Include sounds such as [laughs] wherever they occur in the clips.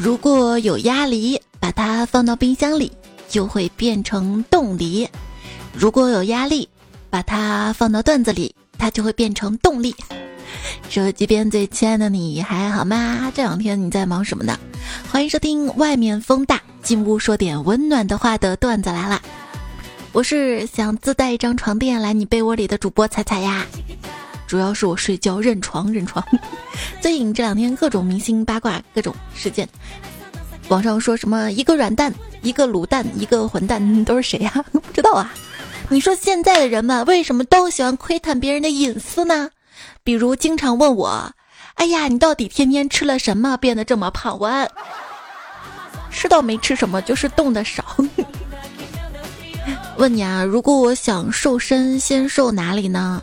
如果有鸭梨，把它放到冰箱里，就会变成冻梨；如果有压力，把它放到段子里，它就会变成动力。手机边最亲爱的你还好吗？这两天你在忙什么呢？欢迎收听外面风大，进屋说点温暖的话的段子来了。我是想自带一张床垫来你被窝里的主播彩彩呀。主要是我睡觉认床认床。[laughs] 最近这两天各种明星八卦，各种事件，网上说什么一个软蛋，一个卤蛋，一个混蛋，[laughs] 都是谁呀？[laughs] 不知道啊。你说现在的人们为什么都喜欢窥探别人的隐私呢？比如经常问我：“哎呀，你到底天天吃了什么，变得这么胖？”我吃到没吃什么，就是动的少。问你啊，如果我想瘦身，先瘦哪里呢？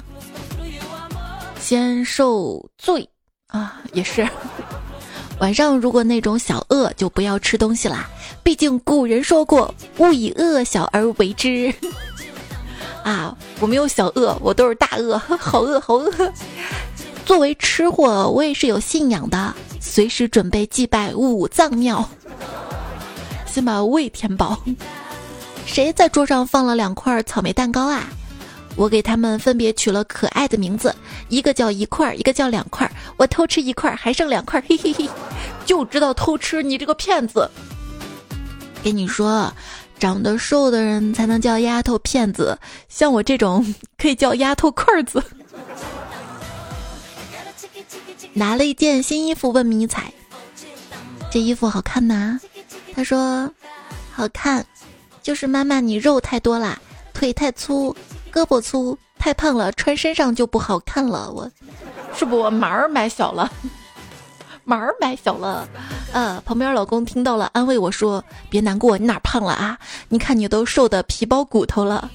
先受罪啊，也是。[laughs] 晚上如果那种小饿，就不要吃东西啦。毕竟古人说过：“勿以恶小而为之。[laughs] ”啊，我没有小饿，我都是大饿，[laughs] 好饿好饿。作为吃货，我也是有信仰的，随时准备祭拜五脏庙，先把胃填饱。谁在桌上放了两块草莓蛋糕啊？我给他们分别取了可爱的名字，一个叫一块，一个叫两块。我偷吃一块，还剩两块，嘿嘿嘿，就知道偷吃，你这个骗子！跟你说。长得瘦的人才能叫丫头骗子，像我这种可以叫丫头块子。[laughs] 拿了一件新衣服问迷彩：“这衣服好看吗？”他说：“好看，就是妈妈你肉太多啦，腿太粗，胳膊粗，太胖了，穿身上就不好看了。我是不我码儿买小了。”码儿买小了，呃，旁边老公听到了，安慰我说：“别难过，你哪胖了啊？你看你都瘦的皮包骨头了。”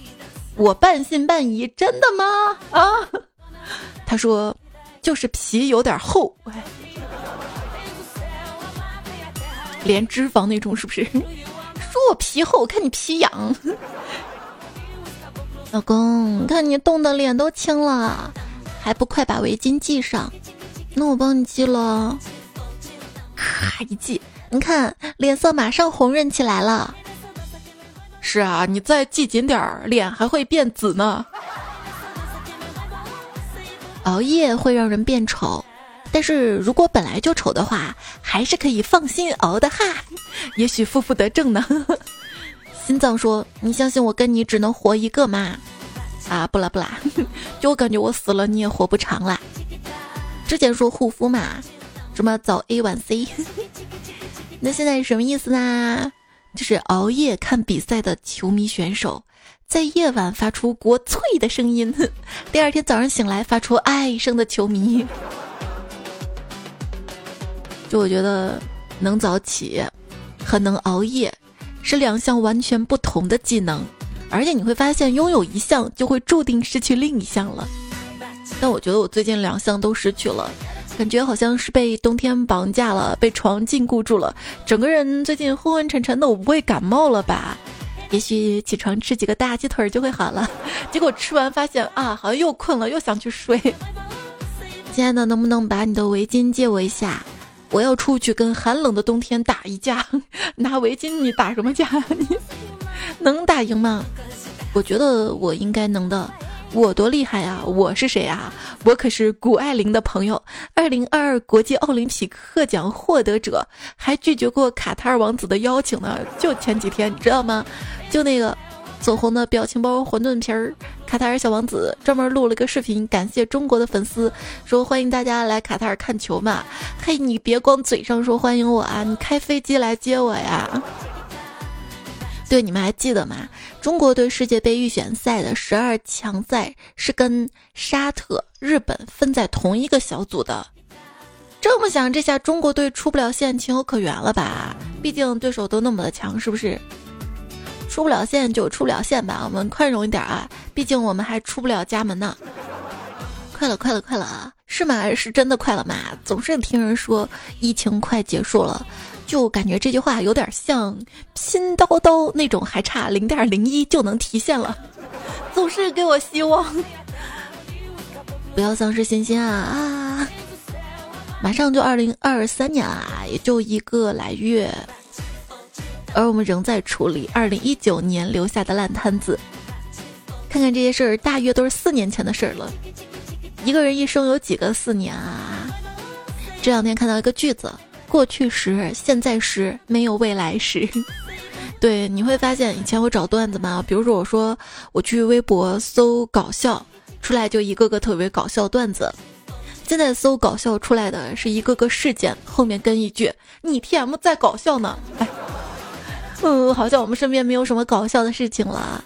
我半信半疑：“真的吗？”啊，他说：“就是皮有点厚，连脂肪那种，是不是？”说我皮厚，看你皮痒。老公，看你冻得脸都青了，还不快把围巾系上？那我帮你系了。咔一系，你看脸色马上红润起来了。是啊，你再系紧点儿，脸还会变紫呢。熬夜会让人变丑，但是如果本来就丑的话，还是可以放心熬的哈。[laughs] 也许负负得正呢。心脏说：“你相信我跟你只能活一个吗？”啊，不啦不啦，[laughs] 就我感觉我死了你也活不长啦。之前说护肤嘛。什么早 A 晚 C？[laughs] 那现在是什么意思呢？就是熬夜看比赛的球迷选手，在夜晚发出国粹的声音，[laughs] 第二天早上醒来发出哀声的球迷。就我觉得，能早起和能熬夜是两项完全不同的技能，而且你会发现，拥有一项就会注定失去另一项了。但我觉得我最近两项都失去了。感觉好像是被冬天绑架了，被床禁锢住了，整个人最近昏昏沉沉的。我不会感冒了吧？也许起床吃几个大鸡腿就会好了。[laughs] 结果吃完发现啊，好像又困了，又想去睡。亲爱的，能不能把你的围巾借我一下？我要出去跟寒冷的冬天打一架。[laughs] 拿围巾你打什么架？你 [laughs] 能打赢吗？我觉得我应该能的。我多厉害呀！我是谁啊？我可是谷爱凌的朋友，二零二二国际奥林匹克奖获得者，还拒绝过卡塔尔王子的邀请呢。就前几天，你知道吗？就那个走红的表情包馄饨皮儿，卡塔尔小王子专门录了个视频，感谢中国的粉丝，说欢迎大家来卡塔尔看球嘛。嘿，你别光嘴上说欢迎我啊，你开飞机来接我呀！对，你们还记得吗？中国队世界杯预选赛的十二强赛是跟沙特、日本分在同一个小组的。这么想，这下中国队出不了线，情有可原了吧？毕竟对手都那么的强，是不是？出不了线就出不了线吧，我们宽容一点啊！毕竟我们还出不了家门呢。快了，快了，快了啊！是吗？是真的快了吗？总是听人说疫情快结束了。就感觉这句话有点像拼刀刀那种，还差零点零一就能提现了，总是给我希望，不要丧失信心啊啊！马上就二零二三年了，也就一个来月，而我们仍在处理二零一九年留下的烂摊子。看看这些事儿，大约都是四年前的事儿了。一个人一生有几个四年啊？这两天看到一个句子：过去时、现在时，没有未来时。[laughs] 对，你会发现以前我找段子嘛，比如说我说我去微博搜搞笑，出来就一个个特别搞笑段子。现在搜搞笑出来的是一个个事件，后面跟一句“你 T M 在搞笑呢”。哎，[laughs] 嗯，[laughs] 好像我们身边没有什么搞笑的事情了。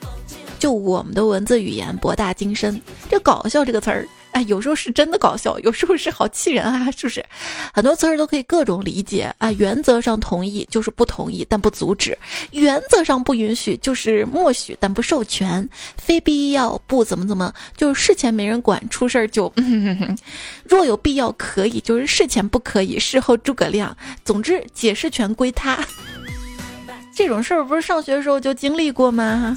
就我们的文字语言博大精深，这“搞笑”这个词儿。哎，有时候是真的搞笑，有时候是好气人啊，是不是？很多词儿都可以各种理解啊。原则上同意就是不同意，但不阻止；原则上不允许就是默许，但不授权。非必要不怎么怎么，就是事前没人管，出事儿就。[laughs] 若有必要可以，就是事前不可以，事后诸葛亮。总之，解释权归他。这种事儿不是上学的时候就经历过吗？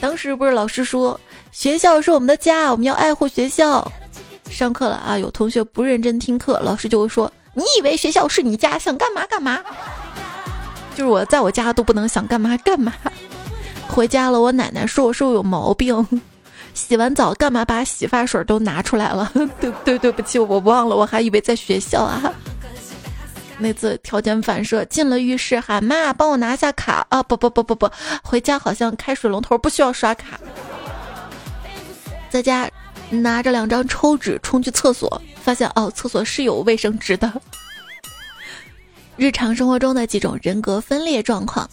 当时不是老师说，学校是我们的家，我们要爱护学校。上课了啊！有同学不认真听课，老师就会说：“你以为学校是你家，想干嘛干嘛？”就是我在我家都不能想干嘛干嘛。回家了，我奶奶说我是有毛病。洗完澡干嘛把洗发水都拿出来了？[laughs] 对对对不起，我忘了，我还以为在学校啊。那次条件反射，进了浴室喊妈，帮我拿下卡啊！不不不不不，回家好像开水龙头不需要刷卡，在家。拿着两张抽纸冲去厕所，发现哦，厕所是有卫生纸的。日常生活中的几种人格分裂状况：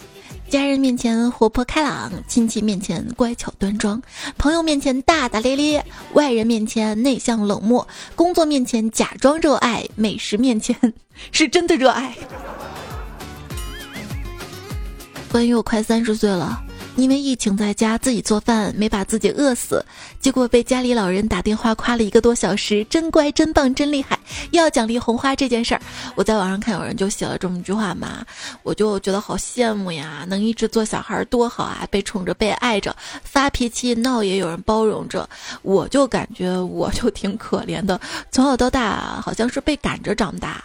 家人面前活泼开朗，亲戚面前乖巧端庄，朋友面前大大咧咧，外人面前内向冷漠，工作面前假装热爱，美食面前 [laughs] 是真的热爱。关于我快三十岁了。因为疫情在家自己做饭，没把自己饿死，结果被家里老人打电话夸了一个多小时，真乖、真棒、真厉害，要奖励红花这件事儿。我在网上看有人就写了这么一句话嘛，我就觉得好羡慕呀，能一直做小孩多好啊，被宠着、被爱着，发脾气闹也有人包容着，我就感觉我就挺可怜的，从小到大好像是被赶着长大。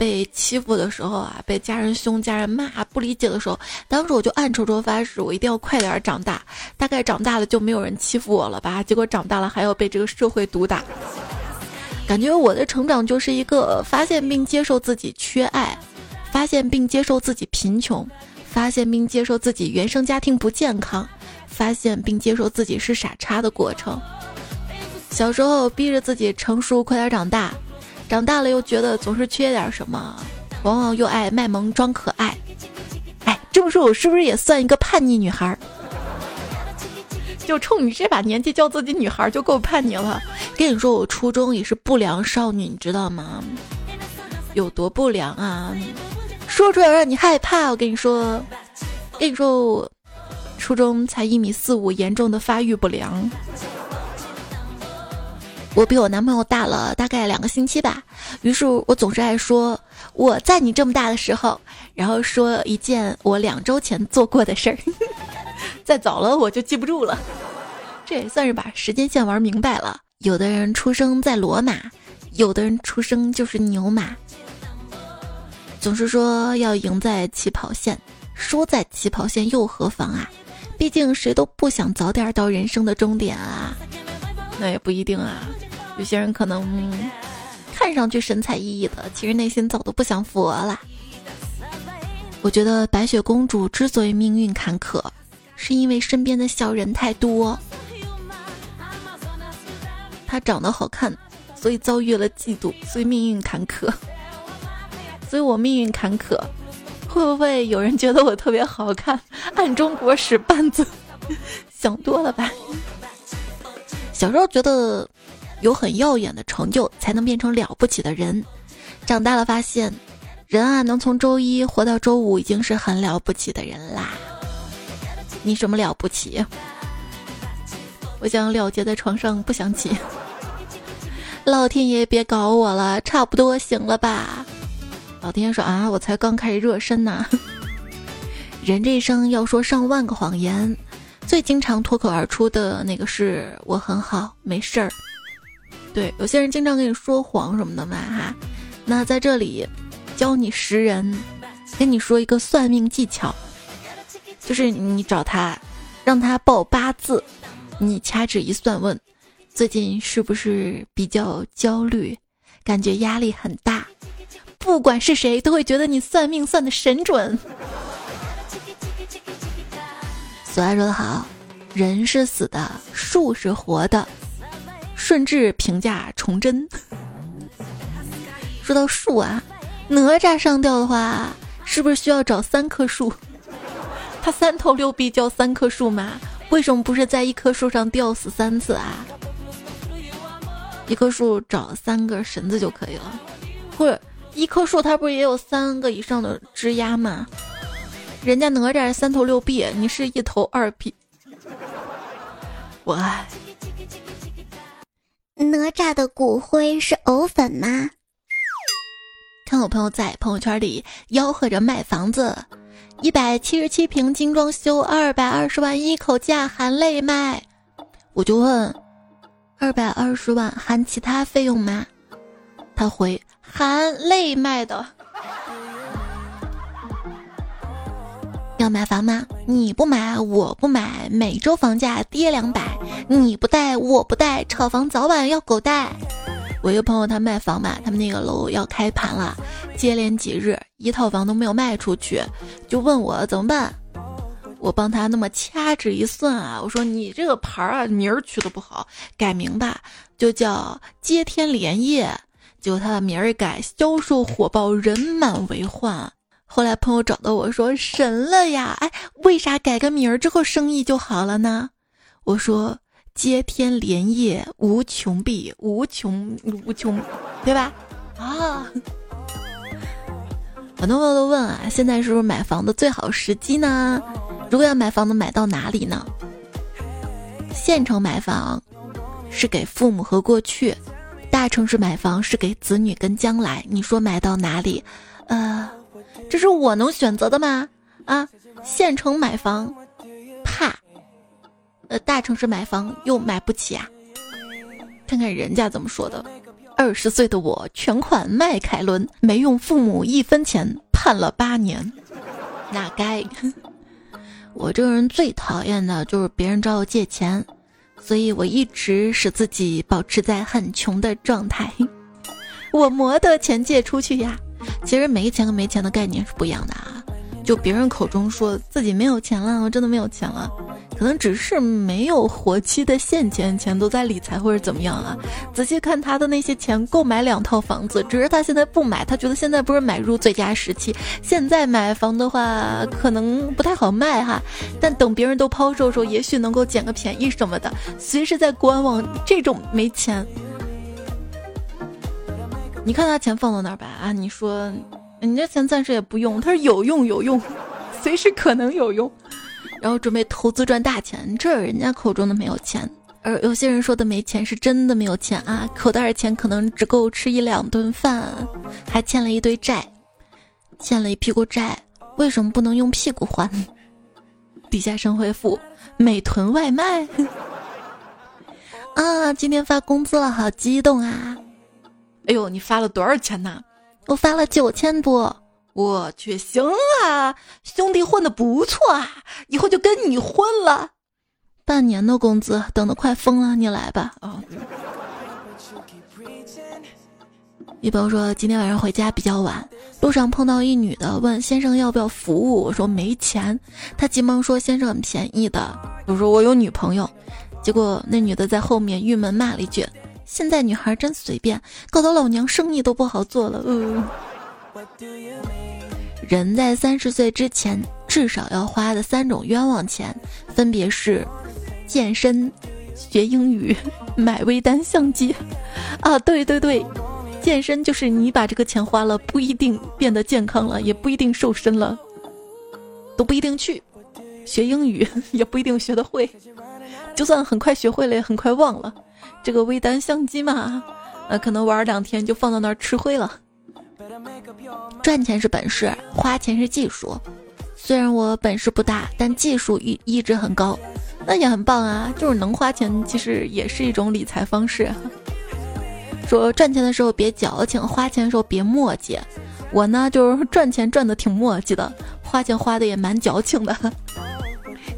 被欺负的时候啊，被家人凶、家人骂、不理解的时候，当时我就暗戳戳发誓，我一定要快点长大。大概长大了就没有人欺负我了吧？结果长大了还要被这个社会毒打。感觉我的成长就是一个发现并接受自己缺爱，发现并接受自己贫穷，发现并接受自己原生家庭不健康，发现并接受自己是傻叉的过程。小时候逼着自己成熟，快点长大。长大了又觉得总是缺点什么，往往又爱卖萌装可爱。哎，这么说，我是不是也算一个叛逆女孩？就冲你这把年纪叫自己女孩就够叛逆了。跟你说，我初中也是不良少女，你知道吗？有多不良啊？说出来让你害怕。我跟你说，跟你说，我初中才一米四五，严重的发育不良。我比我男朋友大了大概两个星期吧，于是我总是爱说我在你这么大的时候，然后说一件我两周前做过的事儿，[laughs] 再早了我就记不住了。这也算是把时间线玩明白了。有的人出生在罗马，有的人出生就是牛马。总是说要赢在起跑线，输在起跑线又何妨啊？毕竟谁都不想早点到人生的终点啊。那也不一定啊，有些人可能看上去神采奕奕的，其实内心早都不想佛了。我觉得白雪公主之所以命运坎坷，是因为身边的小人太多。她长得好看，所以遭遇了嫉妒，所以命运坎坷。所以我命运坎坷，会不会有人觉得我特别好看，暗中给我使绊子？[laughs] 想多了吧。小时候觉得有很耀眼的成就才能变成了不起的人，长大了发现，人啊能从周一活到周五已经是很了不起的人啦。你什么了不起？我想了结在床上不想起。老天爷别搞我了，差不多行了吧？老天爷说啊，我才刚开始热身呢。[laughs] 人这一生要说上万个谎言。最经常脱口而出的那个是我很好，没事儿。对，有些人经常跟你说谎什么的嘛哈，那在这里教你识人，跟你说一个算命技巧，就是你找他，让他报八字，你掐指一算，问最近是不是比较焦虑，感觉压力很大。不管是谁，都会觉得你算命算的神准。俗话说得好，人是死的，树是活的。顺治评价崇祯。说到树啊，哪吒上吊的话，是不是需要找三棵树？他三头六臂叫三棵树吗？为什么不是在一棵树上吊死三次啊？一棵树找三个绳子就可以了，或者。一棵树，它不是也有三个以上的枝丫吗？人家哪吒三头六臂，你是一头二臂。我爱。哪吒的骨灰是藕粉吗？看我朋友在朋友圈里吆喝着卖房子，一百七十七平精装修，二百二十万一口价含泪卖。我就问，二百二十万含其他费用吗？他回。含泪卖的，要买房吗？你不买，我不买。每周房价跌两百，你不贷，我不贷。炒房早晚要狗带。我一个朋友他卖房嘛，他们那个楼要开盘了，接连几日一套房都没有卖出去，就问我怎么办。我帮他那么掐指一算啊，我说你这个牌儿啊名儿取的不好，改名吧，就叫接天莲叶。结果他的名儿一改，销售火爆，人满为患。后来朋友找到我说：“神了呀！哎，为啥改个名儿之后生意就好了呢？”我说：“接天莲叶无穷碧，无穷无穷，对吧？”啊，很多朋友都问啊，现在是不是买房的最好时机呢？如果要买房能，买到哪里呢？县城买房是给父母和过去。大城市买房是给子女跟将来，你说买到哪里？呃，这是我能选择的吗？啊，县城买房怕，呃，大城市买房又买不起啊。看看人家怎么说的：二十岁的我全款迈凯伦，没用父母一分钱，判了八年。那该，[laughs] 我这个人最讨厌的就是别人找我借钱。所以我一直使自己保持在很穷的状态，[laughs] 我没得钱借出去呀。其实没钱和没钱的概念是不一样的啊。就别人口中说自己没有钱了，我真的没有钱了。可能只是没有活期的现钱，钱都在理财或者怎么样啊？仔细看他的那些钱，购买两套房子，只是他现在不买，他觉得现在不是买入最佳时期。现在买房的话，可能不太好卖哈，但等别人都抛售的时候，也许能够捡个便宜什么的。随时在观望，这种没钱，你看他钱放到哪儿吧啊？你说，你这钱暂时也不用，他说有用有用，随时可能有用。然后准备投资赚大钱，这人家口中的没有钱，而有些人说的没钱是真的没有钱啊，口袋的钱可能只够吃一两顿饭，还欠了一堆债，欠了一屁股债，为什么不能用屁股还？底下神回复：美团外卖。[laughs] 啊，今天发工资了，好激动啊！哎呦，你发了多少钱呢？我发了九千多。我去，行啊，兄弟混的不错啊，以后就跟你混了。半年的工资，等的快疯了，你来吧。啊。一朋友说今天晚上回家比较晚，路上碰到一女的，问先生要不要服务，我说没钱。他急忙说先生很便宜的，我说我有女朋友。结果那女的在后面郁闷骂了一句：“现在女孩真随便，搞得老娘生意都不好做了。”嗯。人在三十岁之前至少要花的三种冤枉钱，分别是健身、学英语、买微单相机。啊，对对对，健身就是你把这个钱花了，不一定变得健康了，也不一定瘦身了，都不一定去。学英语 [laughs] 也不一定学得会，就算很快学会了，也很快忘了。这个微单相机嘛，那可能玩两天就放到那儿吃灰了。赚钱是本事，花钱是技术。虽然我本事不大，但技术一一直很高，那也很棒啊。就是能花钱，其实也是一种理财方式。说赚钱的时候别矫情，花钱的时候别磨叽。我呢，就是赚钱赚的挺磨叽的，花钱花的也蛮矫情的。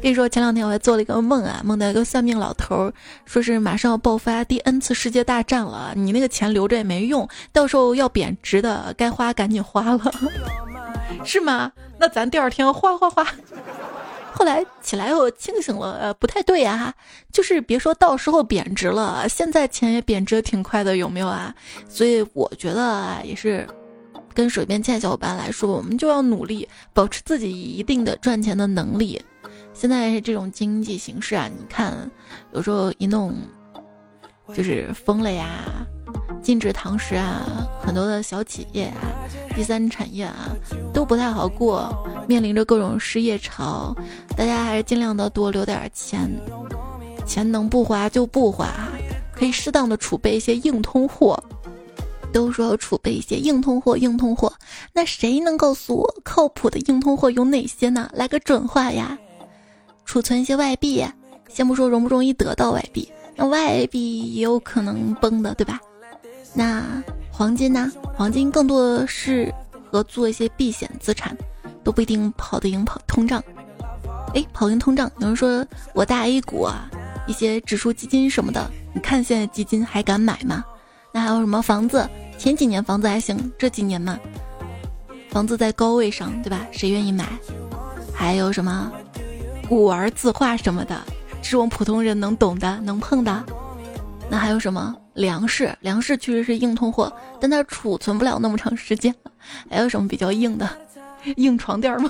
跟你说，前两天我还做了一个梦啊，梦到一个算命老头，说是马上要爆发第 N 次世界大战了，你那个钱留着也没用，到时候要贬值的，该花赶紧花了，[laughs] 是吗？那咱第二天花花花。后来起来我清醒了，呃，不太对啊，就是别说到时候贬值了，现在钱也贬值挺快的，有没有啊？所以我觉得啊，也是。跟水边欠小伙伴来说，我们就要努力保持自己一定的赚钱的能力。现在这种经济形势啊，你看，有时候一弄就是封了呀，禁止堂食啊，很多的小企业啊、第三产业啊都不太好过，面临着各种失业潮。大家还是尽量的多留点钱，钱能不花就不花，可以适当的储备一些硬通货。都说要储备一些硬通货，硬通货，那谁能告诉我靠谱的硬通货有哪些呢？来个准话呀！储存一些外币，先不说容不容易得到外币，那外币也有可能崩的，对吧？那黄金呢？黄金更多是和做一些避险资产，都不一定跑得赢跑通胀。哎，跑赢通胀，有人说我大 A 股啊，一些指数基金什么的，你看现在基金还敢买吗？那还有什么房子？前几年房子还行，这几年嘛，房子在高位上，对吧？谁愿意买？还有什么古玩字画什么的，是我们普通人能懂的、能碰的。那还有什么粮食？粮食确实是硬通货，但它储存不了那么长时间。还有什么比较硬的？[laughs] 硬床垫吗？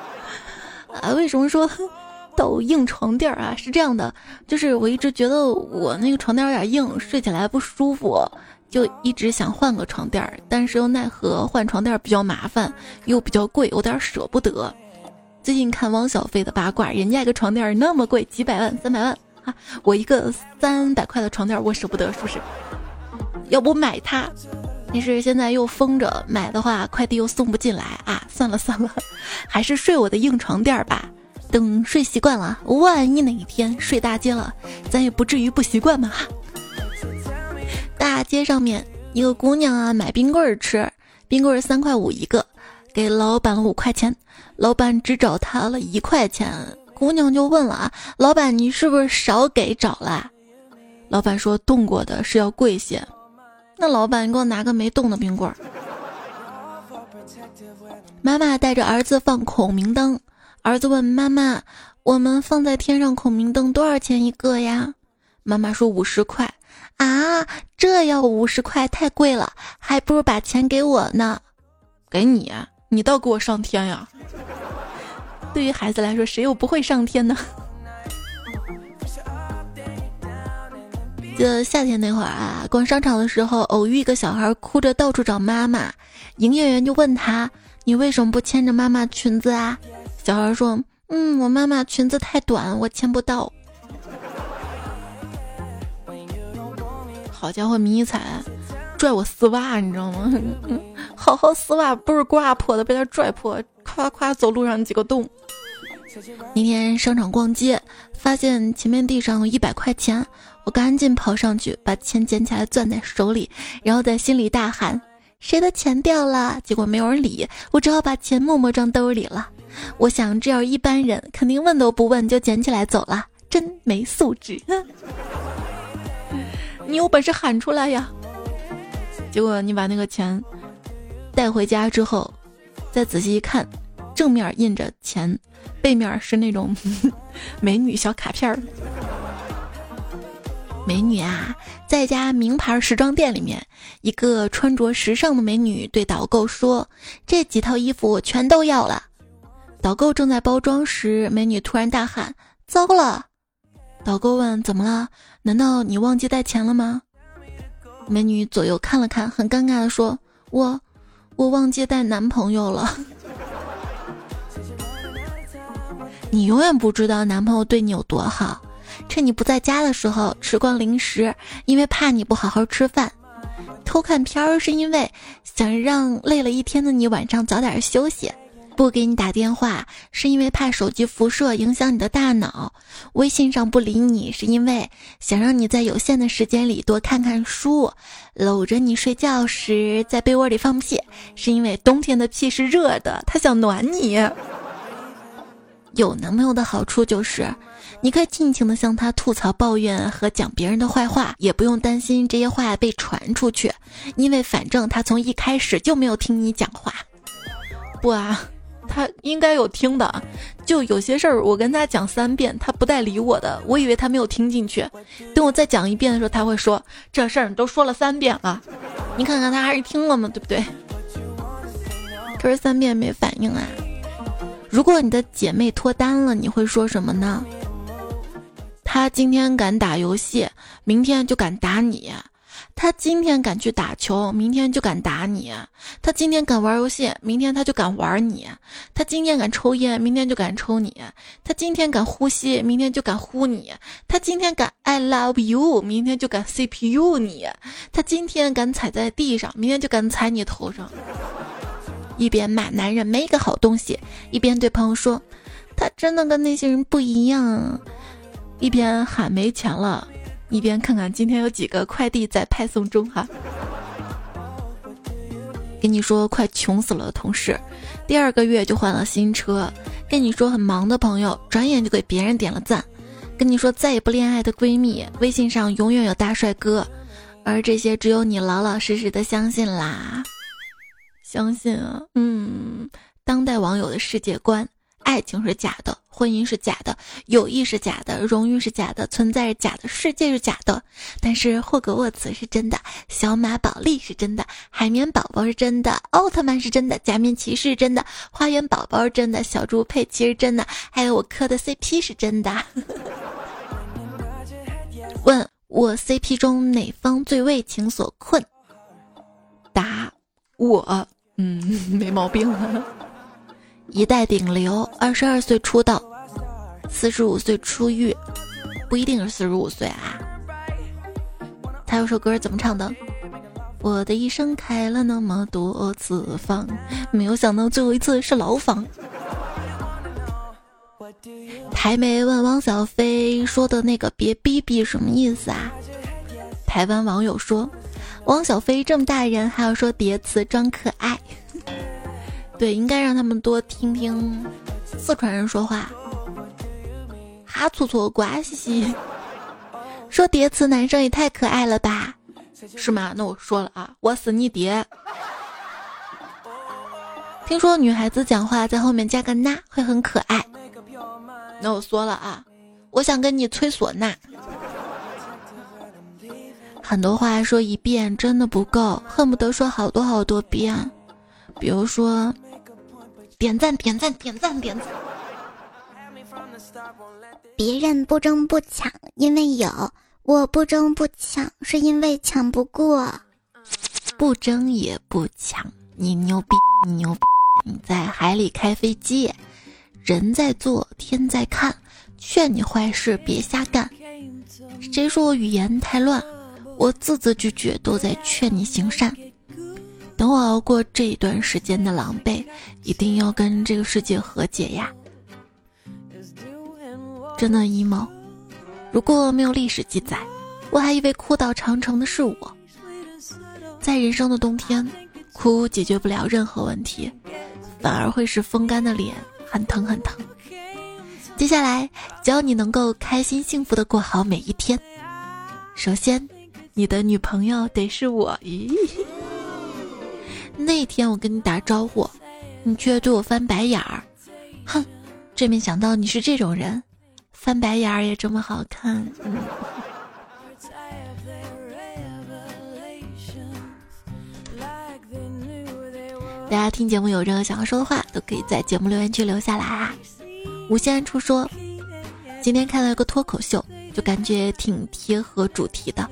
[laughs] 啊，为什么说 [laughs] 到硬床垫啊？是这样的，就是我一直觉得我那个床垫有点硬，睡起来不舒服。就一直想换个床垫，但是又奈何换床垫比较麻烦，又比较贵，有点舍不得。最近看汪小菲的八卦，人家一个床垫那么贵，几百万、三百万啊！我一个三百块的床垫，我舍不得，是不是？要不买它？但是现在又封着，买的话快递又送不进来啊！算了算了，还是睡我的硬床垫吧。等睡习惯了，万一哪一天睡大街了，咱也不至于不习惯嘛。大街上面，一个姑娘啊买冰棍儿吃，冰棍儿三块五一个，给老板了五块钱，老板只找他了一块钱，姑娘就问了啊，老板你是不是少给找了？老板说冻过的是要贵些，那老板你给我拿个没冻的冰棍儿。妈妈带着儿子放孔明灯，儿子问妈妈，我们放在天上孔明灯多少钱一个呀？妈妈说五十块。啊，这要五十块太贵了，还不如把钱给我呢。给你，你倒给我上天呀！对于孩子来说，谁又不会上天呢？记得夏天那会儿啊，逛商场的时候，偶遇一个小孩哭着到处找妈妈，营业员就问他：“你为什么不牵着妈妈裙子啊？”小孩说：“嗯，我妈妈裙子太短，我牵不到。”好家伙，迷彩拽我丝袜，你知道吗？[laughs] 好好丝袜不是刮破的，被他拽破，夸夸走路上几个洞。那天商场逛街，发现前面地上有一百块钱，我赶紧跑上去把钱捡起来攥在手里，然后在心里大喊：“谁的钱掉了？”结果没有人理我，只好把钱默默装兜里了。我想，这要一般人肯定问都不问就捡起来走了，真没素质。[laughs] 你有本事喊出来呀！结果你把那个钱带回家之后，再仔细一看，正面印着钱，背面是那种 [laughs] 美女小卡片儿。美女啊，在家名牌时装店里面，一个穿着时尚的美女对导购说：“这几套衣服我全都要了。”导购正在包装时，美女突然大喊：“糟了！”导购问：“怎么了？难道你忘记带钱了吗？”美女左右看了看，很尴尬的说：“我，我忘记带男朋友了。[laughs] 你永远不知道男朋友对你有多好，趁你不在家的时候吃光零食，因为怕你不好好吃饭；偷看片儿是因为想让累了一天的你晚上早点休息。”不给你打电话是因为怕手机辐射影响你的大脑，微信上不理你是因为想让你在有限的时间里多看看书，搂着你睡觉时在被窝里放屁是因为冬天的屁是热的，他想暖你。有男朋友的好处就是，你可以尽情的向他吐槽、抱怨和讲别人的坏话，也不用担心这些话被传出去，因为反正他从一开始就没有听你讲话。不啊。他应该有听的，就有些事儿我跟他讲三遍，他不带理我的，我以为他没有听进去。等我再讲一遍的时候，他会说：“这事儿你都说了三遍了，你看看他还是听了吗？对不对？”可是三遍没反应啊。如果你的姐妹脱单了，你会说什么呢？他今天敢打游戏，明天就敢打你。他今天敢去打球，明天就敢打你；他今天敢玩游戏，明天他就敢玩你；他今天敢抽烟，明天就敢抽你；他今天敢呼吸，明天就敢呼你；他今天敢 I love you，明天就敢 CPU 你；他今天敢踩在地上，明天就敢踩你头上。一边骂男人没个好东西，一边对朋友说他真的跟那些人不一样，一边喊没钱了。一边看看今天有几个快递在派送中哈，跟你说快穷死了的同事，第二个月就换了新车，跟你说很忙的朋友，转眼就给别人点了赞，跟你说再也不恋爱的闺蜜，微信上永远有大帅哥，而这些只有你老老实实的相信啦，相信啊，嗯，当代网友的世界观。爱情是假的，婚姻是假的，友谊是假的，荣誉是假的，存在是假的，世界是假的。但是霍格沃茨是真的，小马宝莉是真的，海绵宝宝是真的，奥特曼是真的，假面骑士是真的，花园宝宝是真的，小猪佩奇是真的，还有我磕的 CP 是真的。问我 CP 中哪方最为情所困？答我，嗯，没毛病。一代顶流，二十二岁出道，四十五岁出狱，不一定是四十五岁啊。他有首歌怎么唱的？我的一生开了那么多次房，没有想到最后一次是牢房。台媒问汪小菲说的那个别逼逼什么意思啊？台湾网友说，汪小菲这么大人还要说叠词装可爱。对，应该让他们多听听四川人说话。哈粗粗瓜兮兮，[laughs] 说叠词男生也太可爱了吧？是吗？那我说了啊，我是你爹。听说女孩子讲话在后面加个那会很可爱。那我说了啊，我想跟你吹唢呐。很多话说一遍真的不够，恨不得说好多好多遍。比如说。点赞点赞点赞点赞！别人不争不抢，因为有；我不争不抢，是因为抢不过。不争也不抢，你牛逼，你牛逼！你在海里开飞机，人在做，天在看，劝你坏事别瞎干。谁说我语言太乱？我字字句句都在劝你行善。等我熬过这一段时间的狼狈，一定要跟这个世界和解呀！真的 emo，如果没有历史记载，我还以为哭倒长城的是我。在人生的冬天，哭解决不了任何问题，反而会使风干的脸很疼很疼。接下来，只要你能够开心幸福的过好每一天。首先，你的女朋友得是我。咦？那天我跟你打招呼，你却对我翻白眼儿，哼！真没想到你是这种人，翻白眼儿也这么好看。大家听节目有任何想要说的话，都可以在节目留言区留下来啊！无限出说，今天看到一个脱口秀，就感觉挺贴合主题的。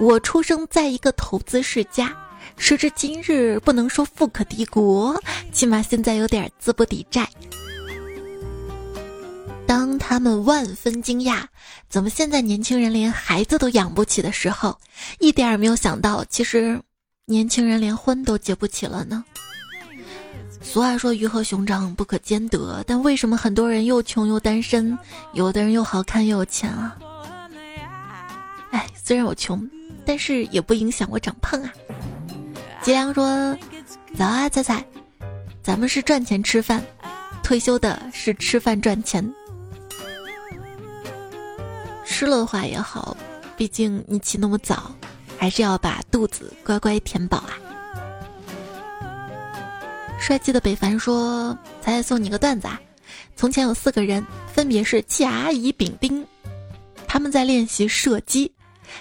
我出生在一个投资世家。时至今日，不能说富可敌国，起码现在有点资不抵债。当他们万分惊讶，怎么现在年轻人连孩子都养不起的时候，一点也没有想到，其实年轻人连婚都结不起了呢。俗话说鱼和熊掌不可兼得，但为什么很多人又穷又单身，有的人又好看又有钱啊？哎，虽然我穷，但是也不影响我长胖啊。吉良说：“早啊，彩彩，咱们是赚钱吃饭，退休的是吃饭赚钱。吃了的话也好，毕竟你起那么早，还是要把肚子乖乖填饱啊。”帅气的北凡说：“彩彩送你个段子啊！从前有四个人，分别是甲、乙、丙、丁，他们在练习射击。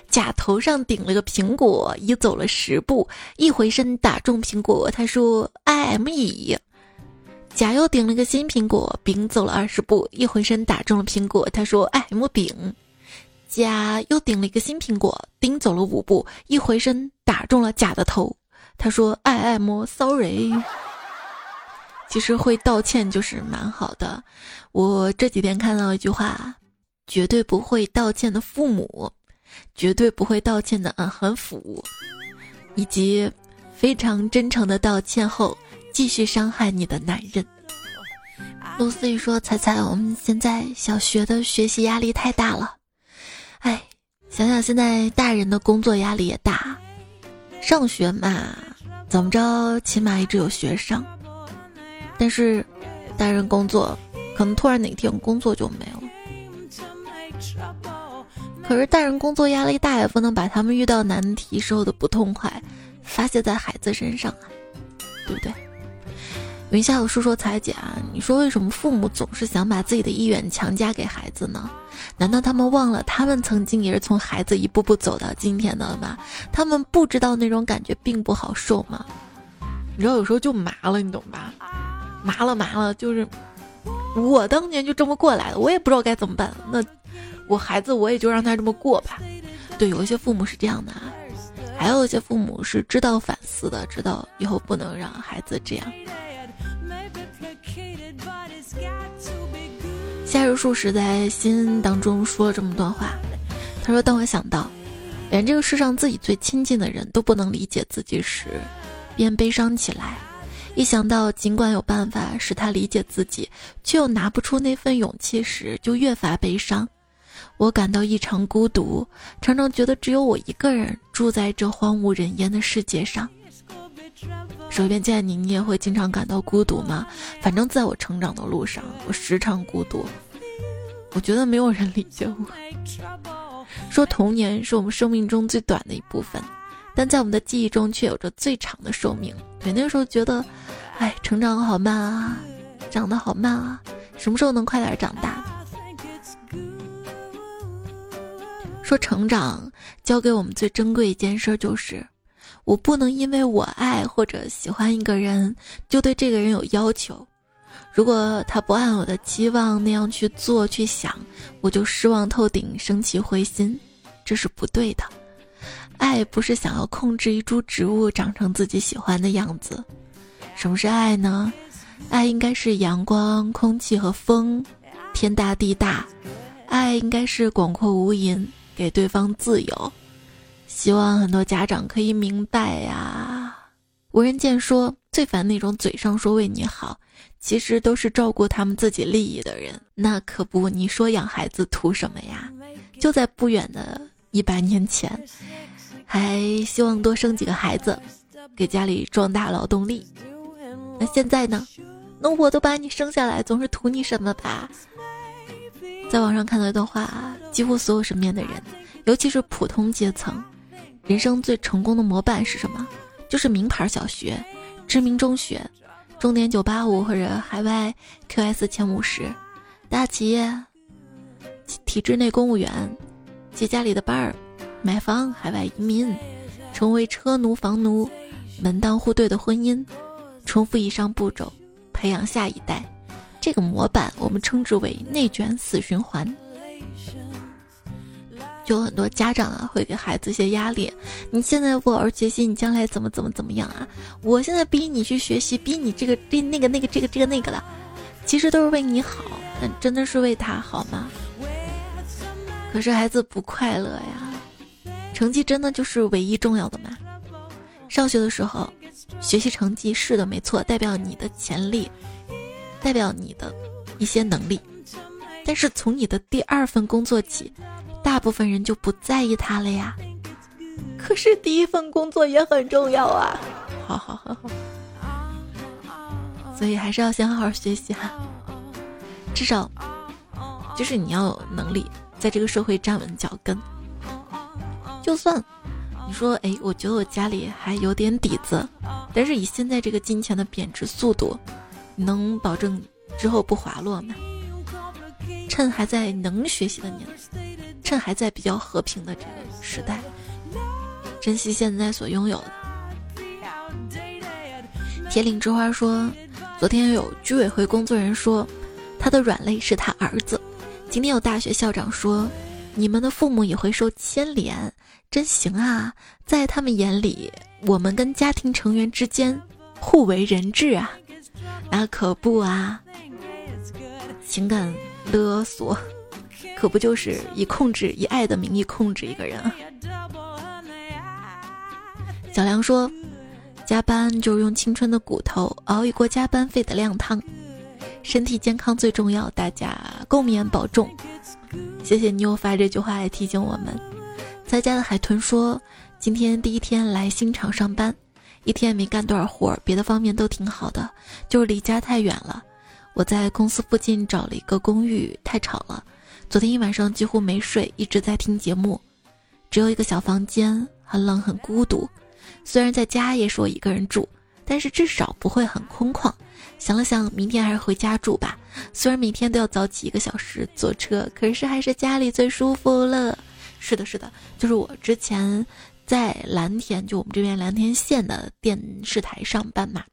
甲头上顶了个苹果，乙走了十步，一回身打中苹果，他说 I M E。甲又顶了个新苹果，丙走了二十步，一回身打中了苹果，他说 I M 丙。甲又顶了一个新苹果，丁走了五步，一回身打中了甲的头，他说 I am sorry。”其实会道歉就是蛮好的。我这几天看到一句话：绝对不会道歉的父母，绝对不会道歉的嗯很腐，以及非常真诚的道歉后继续伤害你的男人。露思雨说：“彩彩，我们现在小学的学习压力太大了。哎，想想现在大人的工作压力也大，上学嘛，怎么着，起码一直有学上。”但是，大人工作，可能突然哪天工作就没了。可是大人工作压力大，也不能把他们遇到难题时候的不痛快发泄在孩子身上啊，对不对？云下有书说彩姐啊，你说为什么父母总是想把自己的意愿强加给孩子呢？难道他们忘了他们曾经也是从孩子一步步走到今天的吗？他们不知道那种感觉并不好受吗？你知道有时候就麻了，你懂吧？麻了麻了，就是我当年就这么过来的，我也不知道该怎么办。那我孩子我也就让他这么过吧。对，有一些父母是这样的啊，还有一些父母是知道反思的，知道以后不能让孩子这样。夏日数时在心当中说了这么段话，他说：“当我想到，连这个世上自己最亲近的人都不能理解自己时，便悲伤起来。”一想到尽管有办法使他理解自己，却又拿不出那份勇气时，就越发悲伤。我感到异常孤独，常常觉得只有我一个人住在这荒无人烟的世界上。手边见你，你也会经常感到孤独吗？反正在我成长的路上，我时常孤独。我觉得没有人理解我。说童年是我们生命中最短的一部分。但在我们的记忆中却有着最长的寿命。对，那个时候觉得，哎，成长好慢啊，长得好慢啊，什么时候能快点长大？说成长教给我们最珍贵一件事就是，我不能因为我爱或者喜欢一个人，就对这个人有要求。如果他不按我的期望那样去做去想，我就失望透顶，生气灰心，这是不对的。爱不是想要控制一株植物长成自己喜欢的样子。什么是爱呢？爱应该是阳光、空气和风，天大地大。爱应该是广阔无垠，给对方自由。希望很多家长可以明白呀。吴仁健说，最烦那种嘴上说为你好，其实都是照顾他们自己利益的人。那可不，你说养孩子图什么呀？就在不远的一百年前。还希望多生几个孩子，给家里壮大劳动力。那现在呢？那我都把你生下来，总是图你什么吧？在网上看到一段话，几乎所有身边的人，尤其是普通阶层，人生最成功的模板是什么？就是名牌小学、知名中学、重点985或者海外 QS 前五十、大企业、体制内公务员、接家里的班儿。买房、海外移民、成为车奴、房奴、门当户对的婚姻，重复以上步骤，培养下一代。这个模板我们称之为内卷死循环。就很多家长啊，会给孩子一些压力：你现在不好好学习，你将来怎么怎么怎么样啊？我现在逼你去学习，逼你这个逼那个那个这个这个那个的，其实都是为你好，但真的是为他好吗？可是孩子不快乐呀。成绩真的就是唯一重要的吗？上学的时候，学习成绩是的，没错，代表你的潜力，代表你的一些能力。但是从你的第二份工作起，大部分人就不在意它了呀。可是第一份工作也很重要啊！[laughs] 好好好好，所以还是要先好好学习哈。至少，就是你要有能力在这个社会站稳脚跟。就算你说，哎，我觉得我家里还有点底子，但是以现在这个金钱的贬值速度，你能保证之后不滑落吗？趁还在能学习的年，趁还在比较和平的这个时代，珍惜现在所拥有的。铁岭之花说，昨天有居委会工作人员说，他的软肋是他儿子。今天有大学校长说，你们的父母也会受牵连，真行啊！在他们眼里，我们跟家庭成员之间互为人质啊，那可不啊，情感。勒索，可不就是以控制、以爱的名义控制一个人？小梁说：“加班就是用青春的骨头熬一锅加班费的靓汤，身体健康最重要，大家共勉保重。”谢谢你又发这句话来提醒我们。在家的海豚说：“今天第一天来新厂上班，一天也没干多少活儿，别的方面都挺好的，就是离家太远了。”我在公司附近找了一个公寓，太吵了。昨天一晚上几乎没睡，一直在听节目。只有一个小房间，很冷很孤独。虽然在家也是我一个人住，但是至少不会很空旷。想了想，明天还是回家住吧。虽然每天都要早起一个小时坐车，可是还是家里最舒服了。是的，是的，就是我之前在蓝田，就我们这边蓝田县的电视台上班嘛。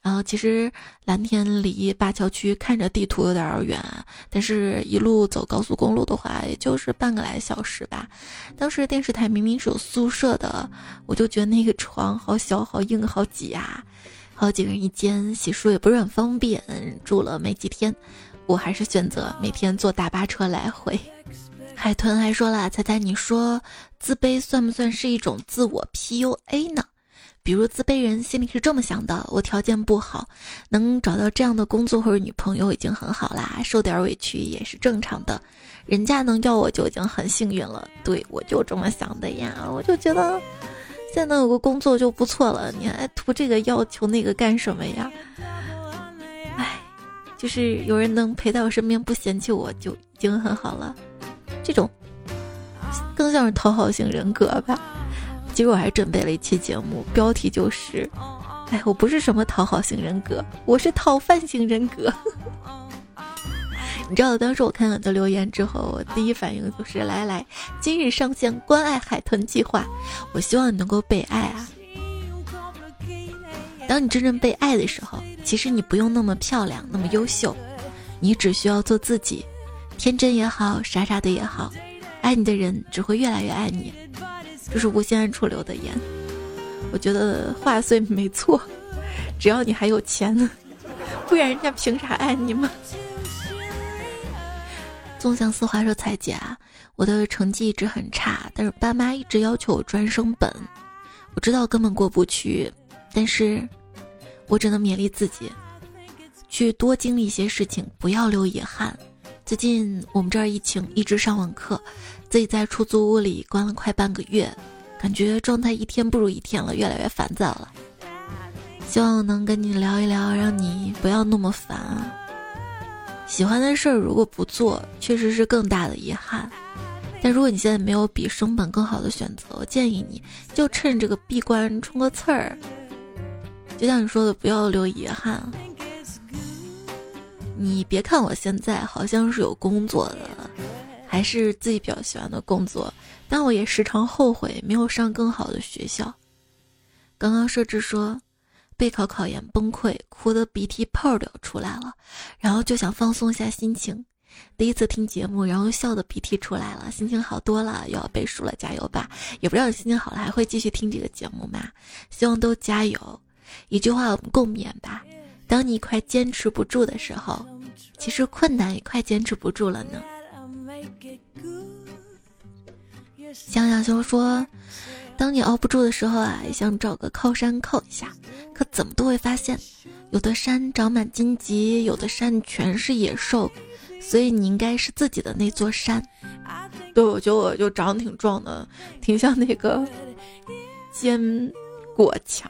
然后其实蓝田离灞桥区看着地图有点远，但是一路走高速公路的话，也就是半个来小时吧。当时电视台明明是有宿舍的，我就觉得那个床好小、好硬、好挤啊，好几个人一间，洗漱也不是很方便。住了没几天，我还是选择每天坐大巴车来回。海豚还说了：“猜猜你说自卑算不算是一种自我 PUA 呢？”比如自卑人心里是这么想的：我条件不好，能找到这样的工作或者女朋友已经很好啦，受点委屈也是正常的。人家能要我就已经很幸运了。对我就这么想的呀，我就觉得现在能有个工作就不错了，你还图这个要求那个干什么呀？唉，就是有人能陪在我身边不嫌弃我就已经很好了。这种更像是讨好型人格吧。其实我还准备了一期节目，标题就是：“哎，我不是什么讨好型人格，我是讨饭型人格。” [laughs] 你知道，当时我看到你的留言之后，我第一反应就是：“来来，今日上线关爱海豚计划，我希望你能够被爱啊！当你真正被爱的时候，其实你不用那么漂亮，那么优秀，你只需要做自己，天真也好，傻傻的也好，爱你的人只会越来越爱你。”这是无限暗处流的言，我觉得话虽没错，只要你还有钱，不然人家凭啥爱你吗？纵向四话说：“彩姐，我的成绩一直很差，但是爸妈一直要求我专升本，我知道根本过不去，但是我只能勉励自己，去多经历一些事情，不要留遗憾。最近我们这儿疫情，一直上网课。”自己在出租屋里关了快半个月，感觉状态一天不如一天了，越来越烦躁了。希望能跟你聊一聊，让你不要那么烦。喜欢的事儿如果不做，确实是更大的遗憾。但如果你现在没有比升本更好的选择，我建议你就趁这个闭关冲个刺儿。就像你说的，不要留遗憾。你别看我现在好像是有工作的。还是自己比较喜欢的工作，但我也时常后悔没有上更好的学校。刚刚设置说备考考研崩溃，哭的鼻涕泡都要出来了，然后就想放松一下心情。第一次听节目，然后笑的鼻涕出来了，心情好多了，又要背书了，加油吧！也不知道你心情好了还会继续听这个节目吗？希望都加油。一句话我们共勉吧：当你快坚持不住的时候，其实困难也快坚持不住了呢。想想就说，当你熬不住的时候啊，想找个靠山靠一下，可怎么都会发现，有的山长满荆棘，有的山全是野兽，所以你应该是自己的那座山。对，我觉得我就长得挺壮的，挺像那个坚果墙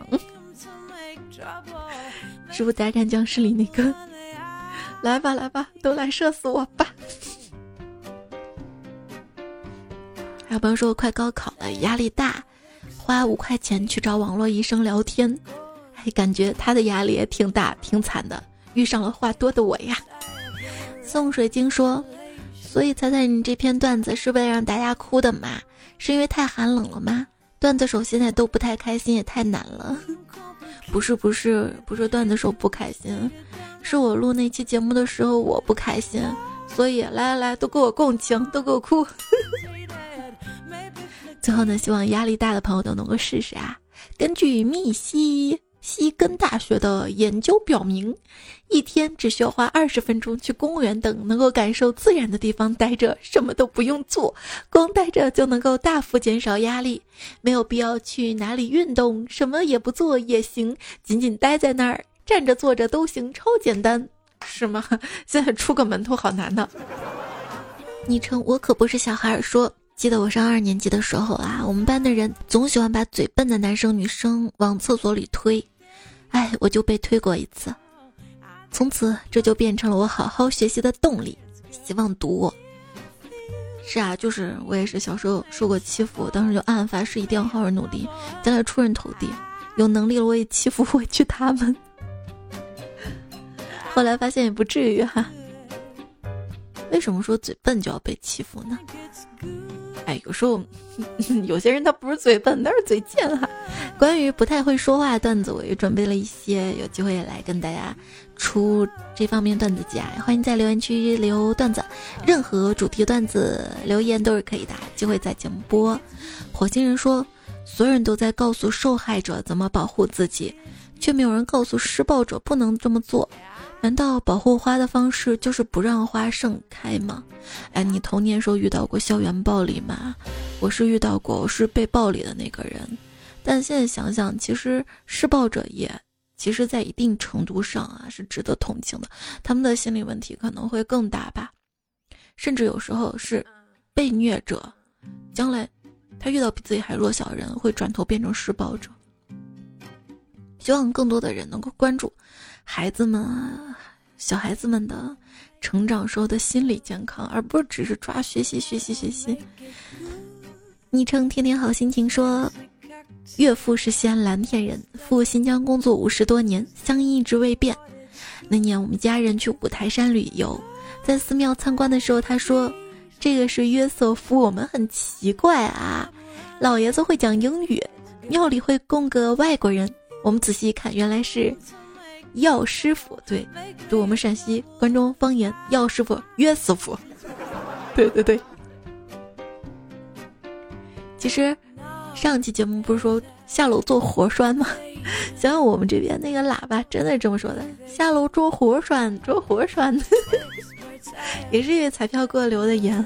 墙，《植物大战僵尸》里那个。来吧，来吧，都来射死我吧！还有朋友说快高考了，压力大，花五块钱去找网络医生聊天，还感觉他的压力也挺大，挺惨的，遇上了话多的我呀。宋水晶说：“所以猜猜你这篇段子是为了让大家哭的吗？是因为太寒冷了吗？段子手现在都不太开心，也太难了。不是，不是，不是段子手不开心。”是我录那期节目的时候我不开心，所以来来来，都给我共情，都给我哭。[laughs] 最后呢，希望压力大的朋友都能够试试啊。根据密西西根大学的研究表明，一天只需要花二十分钟去公园等能够感受自然的地方待着，什么都不用做，光待着就能够大幅减少压力。没有必要去哪里运动，什么也不做也行，仅仅待在那儿。站着坐着都行，超简单，是吗？[laughs] 现在出个门都好难呢。昵称我可不是小孩说，记得我上二年级的时候啊，我们班的人总喜欢把嘴笨的男生女生往厕所里推，哎，我就被推过一次，从此这就变成了我好好学习的动力。希望读我。是啊，就是我也是小时候受过欺负，当时就暗暗发誓一定要好好努力，将来出人头地。有能力了我也欺负回去他们。[laughs] 后来发现也不至于哈。为什么说嘴笨就要被欺负呢？哎，有时候 [laughs] 有些人他不是嘴笨，他是嘴贱哈。关于不太会说话的段子，我也准备了一些，有机会来跟大家出这方面段子集啊。欢迎在留言区留段子，任何主题段子留言都是可以的，机会在节目播。火星人说，所有人都在告诉受害者怎么保护自己，却没有人告诉施暴者不能这么做。难道保护花的方式就是不让花盛开吗？哎，你童年时候遇到过校园暴力吗？我是遇到过，我是被暴力的那个人。但现在想想，其实施暴者也，其实在一定程度上啊是值得同情的。他们的心理问题可能会更大吧，甚至有时候是被虐者，将来他遇到比自己还弱小的人，会转头变成施暴者。希望更多的人能够关注孩子们。小孩子们的成长时候的心理健康，而不只是抓学习学习学习。昵称天天好心情说，岳父是西安蓝田人，赴新疆工作五十多年，乡音一直未变。那年我们家人去五台山旅游，在寺庙参观的时候，他说：“这个是约瑟夫，我们很奇怪啊，老爷子会讲英语，庙里会供个外国人。我们仔细一看，原来是。”药师傅，对，就我们陕西关中方言，药师傅约师傅，[laughs] 对对对。其实上期节目不是说下楼做活栓吗？[laughs] 想想我们这边那个喇叭真的是这么说的：下楼捉活栓，捉活栓。[laughs] 也是因为彩票给我留的言。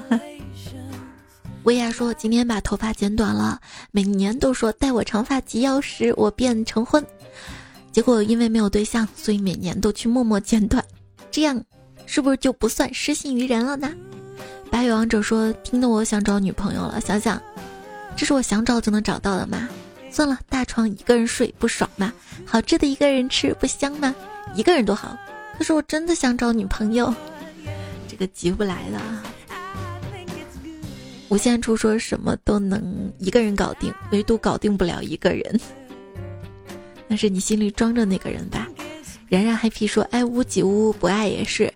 薇娅说今天把头发剪短了，每年都说待我长发及腰时，我便成婚。结果因为没有对象，所以每年都去默默剪短，这样是不是就不算失信于人了呢？白羽王者说：“听得我想找女朋友了，想想，这是我想找就能找到的吗？算了，大床一个人睡不爽吗？好吃的一个人吃不香吗？一个人多好。可是我真的想找女朋友，这个急不来了。无限处说什么都能一个人搞定，唯独搞定不了一个人。”那是你心里装着那个人吧？然然 happy 说：“爱屋及乌，不爱也是。”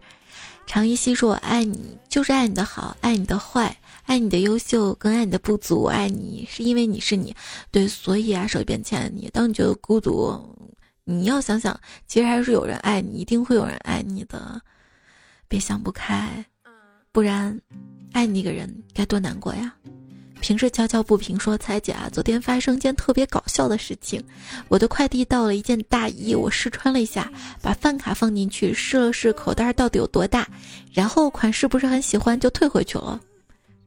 常依稀说：“我爱你，就是爱你的好，爱你的坏，爱你的优秀，更爱你的不足。爱你是因为你是你，对，所以啊，手边牵着你。当你觉得孤独，你要想想，其实还是有人爱你，一定会有人爱你的。别想不开，不然，爱你一个人该多难过呀。”平时悄悄不平说：“彩姐啊，昨天发生一件特别搞笑的事情，我的快递到了一件大衣，我试穿了一下，把饭卡放进去试了试口袋到底有多大，然后款式不是很喜欢就退回去了，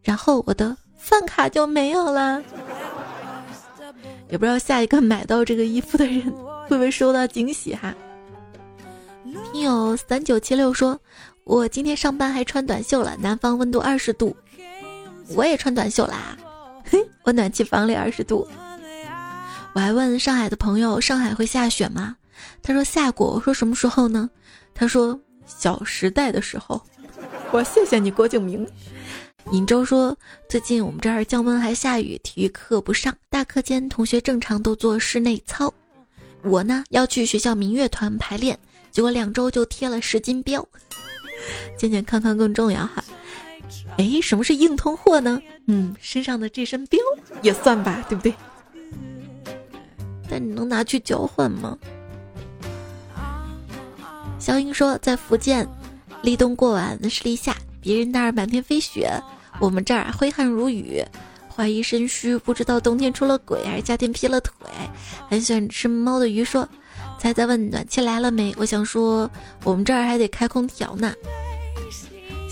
然后我的饭卡就没有了。也不知道下一个买到这个衣服的人会不会收到惊喜哈。听友三九七六说，我今天上班还穿短袖了，南方温度二十度，我也穿短袖啦。嘿，我暖气房里二十度。我还问上海的朋友，上海会下雪吗？他说下过。我说什么时候呢？他说小时代的时候。我谢谢你，郭敬明。尹周说，最近我们这儿降温还下雨，体育课不上，大课间同学正常都做室内操。我呢要去学校民乐团排练，结果两周就贴了十斤膘。[laughs] 健健康康更重要哈。哎，什么是硬通货呢？嗯，身上的这身膘也算吧，对不对？但你能拿去交换吗？小英说，在福建，立冬过完是立夏，别人那儿满天飞雪，我们这儿挥汗如雨，怀疑肾虚，不知道冬天出了鬼还是夏天劈了腿。很喜欢吃猫的鱼说，猜猜问暖气来了没？我想说，我们这儿还得开空调呢。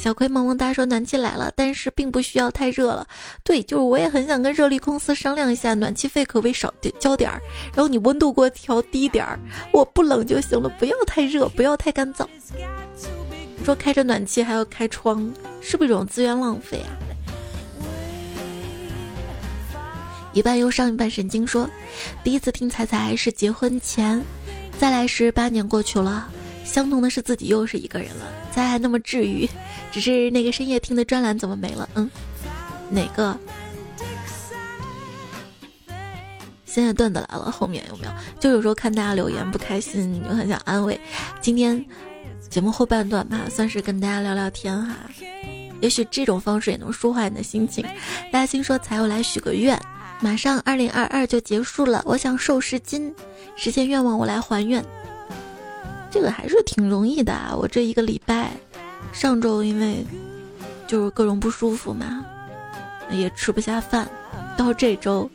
小葵萌萌哒说暖气来了，但是并不需要太热了。对，就是我也很想跟热力公司商量一下，暖气费可不可以少交点儿，然后你温度给我调低点儿，我不冷就行了，不要太热，不要太干燥。说开着暖气还要开窗，是不是一种资源浪费啊？一半忧伤一半神经说，第一次听彩彩是结婚前，再来时八年过去了。相同的是自己又是一个人了，才还那么治愈。只是那个深夜听的专栏怎么没了？嗯，哪个？现在段子来了，后面有没有？就有时候看大家留言不开心，就很想安慰。今天节目后半段吧，算是跟大家聊聊天哈。也许这种方式也能舒缓你的心情。大家听说才又来许个愿，马上二零二二就结束了，我想瘦十斤，实现愿望我来还愿。这个还是挺容易的啊！我这一个礼拜，上周因为就是各种不舒服嘛，也吃不下饭，到这周，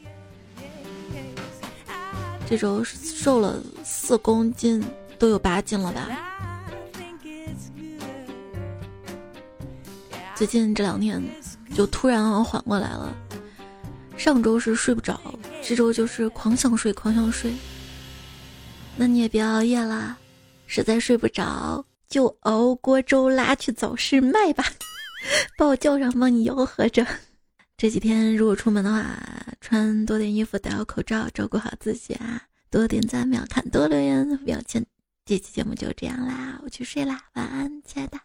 这周瘦了四公斤，都有八斤了吧？最近这两天就突然缓过来了，上周是睡不着，这周就是狂想睡，狂想睡。那你也别熬夜啦。实在睡不着，就熬锅粥拉去早市卖吧，把我叫上帮你吆喝着。这几天如果出门的话，穿多点衣服，戴好口罩，照顾好自己啊！多点赞，秒看，多留言，秒签。这期节目就这样啦，我去睡啦，晚安，亲爱的。